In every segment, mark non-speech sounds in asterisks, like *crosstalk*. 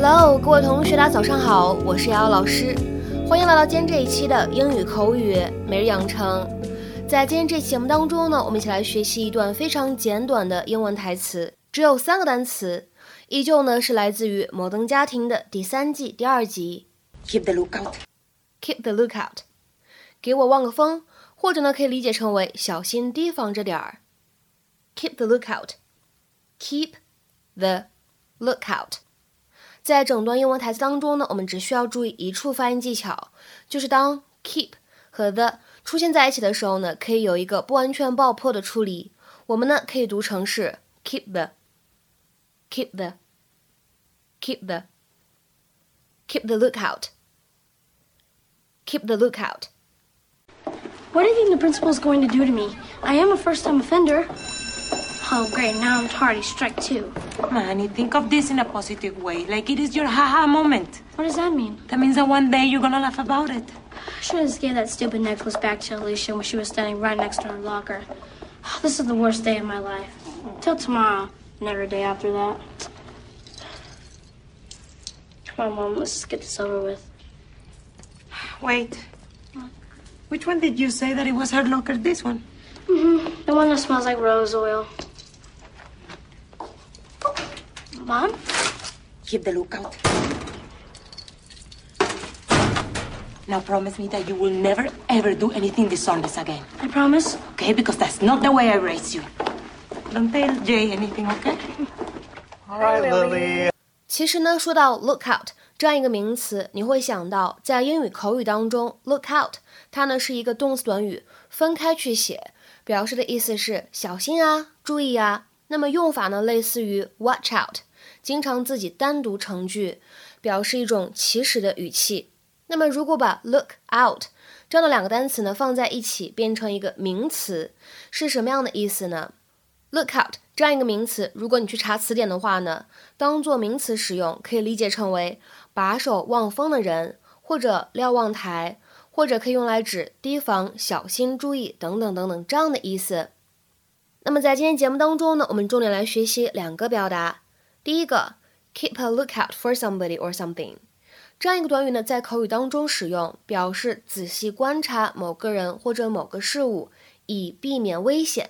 Hello，各位同学，大家早上好，我是瑶瑶老师，欢迎来到今天这一期的英语口语每日养成。在今天这期节目当中呢，我们一起来学习一段非常简短的英文台词，只有三个单词，依旧呢是来自于《摩登家庭》的第三季第二集。Keep the lookout. Keep the lookout，给我望个风，或者呢可以理解成为小心提防着点儿。Keep the lookout，keep the lookout。在整段英文台词当中呢，我们只需要注意一处发音技巧，就是当 keep 和 the 出现在一起的时候呢，可以有一个不完全爆破的处理。我们呢可以读成是 keep the，keep the，keep the，keep the lookout。Keep the lookout. What do you think the principal is going to do to me? I am a first time offender. Oh, great. Now I'm tardy strike two. Manny, think of this in a positive way. Like it is your haha moment. What does that mean? That means that one day you're gonna laugh about it. I should have just gave that stupid necklace back to Alicia when she was standing right next to her locker. *sighs* This is the worst day of my life. Till tomorrow, and every day after that. Come on, Mom, let's get this over with. Wait. Which one did you say that it was her locker? This one. Mm-hmm. The one that smells like rose oil. Mom? Keep the lookout. Now promise me that you will never ever do anything dishonest again. I promise. Okay? Because that's not the way I raised you. Don't tell Jay anything, okay? *laughs* All right, Lily. 其实呢，说到 lookout 这样一个名词，你会想到在英语口语当中，lookout 它呢是一个动词短语，分开去写，表示的意思是小心啊，注意啊。那么用法呢，类似于 watch out， 经常自己单独成句，表示一种祈使的语气。那么如果把 look out 这样的两个单词呢放在一起，变成一个名词，是什么样的意思呢？look out 这样一个名词，如果你去查词典的话呢，当做名词使用，可以理解成为把守望风的人，或者瞭望台，或者可以用来指提防、小心、注意等等等等这样的意思。那么在今天节目当中呢，我们重点来学习两个表达。第一个，keep a lookout for somebody or something，这样一个短语呢，在口语当中使用，表示仔细观察某个人或者某个事物，以避免危险。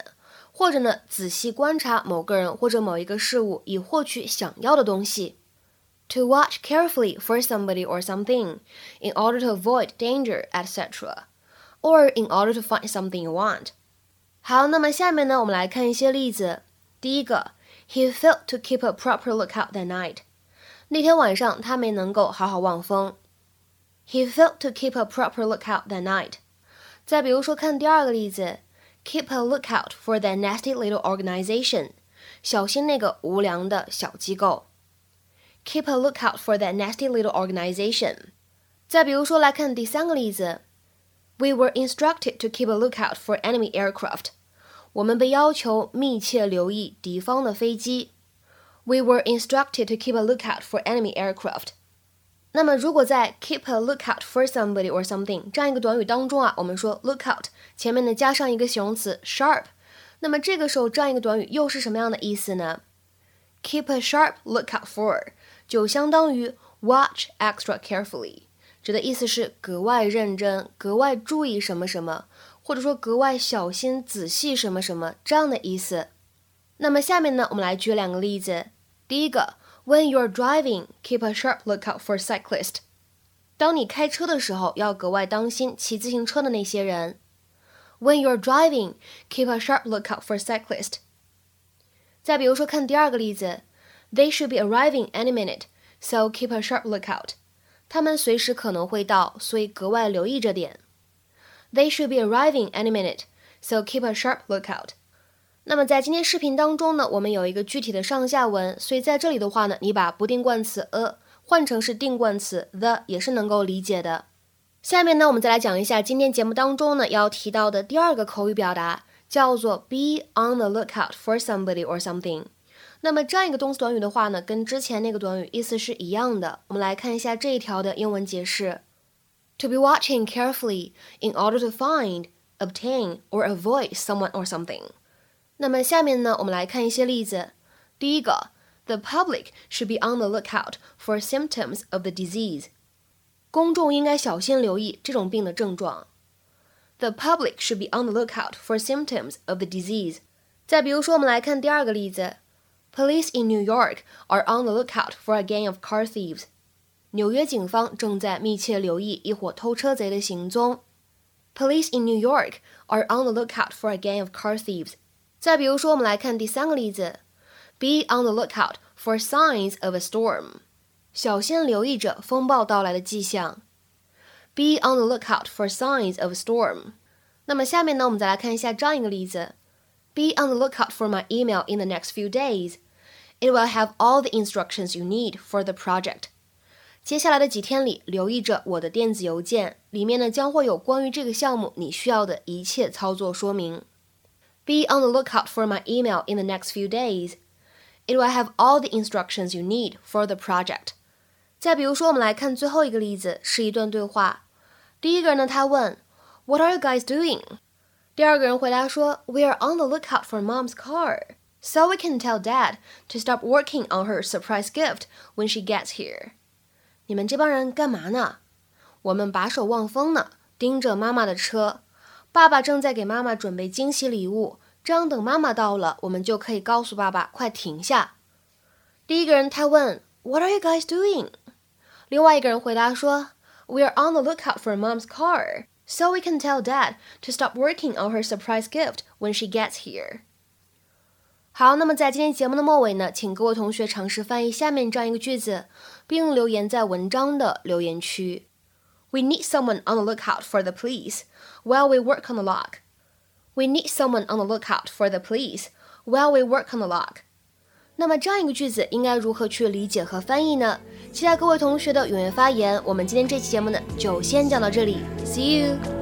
或者呢，仔细观察某个人或者某一个事物，以获取想要的东西。To watch carefully for somebody or something in order to avoid danger, etc., or in order to find something you want. 好，那么下面呢，我们来看一些例子。第一个 ，He failed to keep a proper lookout that night. 那天晚上他没能够好好望风。He failed to keep a proper lookout that night. 再比如说，看第二个例子。Keep a lookout for that nasty little organization. 小心那个无良的小机构。Keep a lookout for that nasty little organization. 再比如说，来看第三个例子。We were instructed to keep a lookout for enemy aircraft. 我们被要求密切留意敌方的飞机。We were instructed to keep a lookout for enemy aircraft. 那么，如果在 keep a lookout for somebody or something 这样一个短语当中啊，我们说 lookout 前面呢加上一个形容词 sharp，那么这个时候这样一个短语又是什么样的意思呢？Keep a sharp lookout for 就相当于 watch extra carefully，指的意思是格外认真、格外注意什么什么，或者说格外小心、仔细什么什么这样的意思。那么下面呢，我们来举两个例子。第一个。When you're driving, keep a sharp lookout for cyclists. 当你开车的时候，要格外当心骑自行车的那些人。When you're driving, keep a sharp lookout for cyclists. 再比如说，看第二个例子，They should be arriving any minute, so keep a sharp lookout. 他们随时可能会到，所以格外留意着点。They should be arriving any minute, so keep a sharp lookout. 那么在今天视频当中呢，我们有一个具体的上下文，所以在这里的话呢，你把不定冠词 a 换成是定冠词 the 也是能够理解的。下面呢，我们再来讲一下今天节目当中呢要提到的第二个口语表达，叫做 be on the lookout for somebody or something。那么这样一个动词短语的话呢，跟之前那个短语意思是一样的。我们来看一下这一条的英文解释 ：to be watching carefully in order to find, obtain or avoid someone or something。那么下面呢，我们来看一些例子。第一个 The public should be on the lookout for symptoms of the disease. 公众应该小心留意这种病的症状。The public should be on the lookout for symptoms of the disease. 再比如说，我们来看第二个例子：Police in New York are on the lookout for a gang of car thieves. 纽约警方正在密切留意一伙偷车贼的行踪。Police in New York are on the lookout for a gang of car thieves. 再比如说，我们来看第三个例子。Be on the lookout for signs of a storm. 小心留意着风暴到来的迹象。Be on the lookout for signs of a storm. 那么下面呢，我们再来看一下这样一个例子：Be on the lookout for my email in the next few days. It will have all the instructions you need for the project. 接下来的几天里，留意着我的电子邮件，里面呢将会有关于这个项目你需要的一切操作说明。Be on the lookout for my email in the next few days. It will have all the instructions you need for the project. 再比如说，我们来看最后一个例子，是一段对话。第一个人呢，他问，What are you guys doing？第二个人回答说，We are on the lookout for Mom's car, so we can tell Dad to stop working on her surprise gift when she gets here。你们这帮人干嘛呢？我们把守望风呢，盯着妈妈的车。爸爸正在给妈妈准备惊喜礼物。这样等妈妈到了，我们就可以告诉爸爸快停下。第一个人他问 What are you guys doing？另外一个人回答说 We are on the lookout for Mom's car, so we can tell Dad to stop working on her surprise gift when she gets here。好，那么在今天节目的末尾呢，请各位同学尝试翻译下面这样一个句子，并留言在文章的留言区。We need someone on the lookout for the police while we work on the lock. We need someone on the lookout for the police while we work on the lock.。那么这样一个句子应该如何去理解和翻译呢？期待各位同学的踊跃发言。我们今天这期节目呢，就先讲到这里，See you。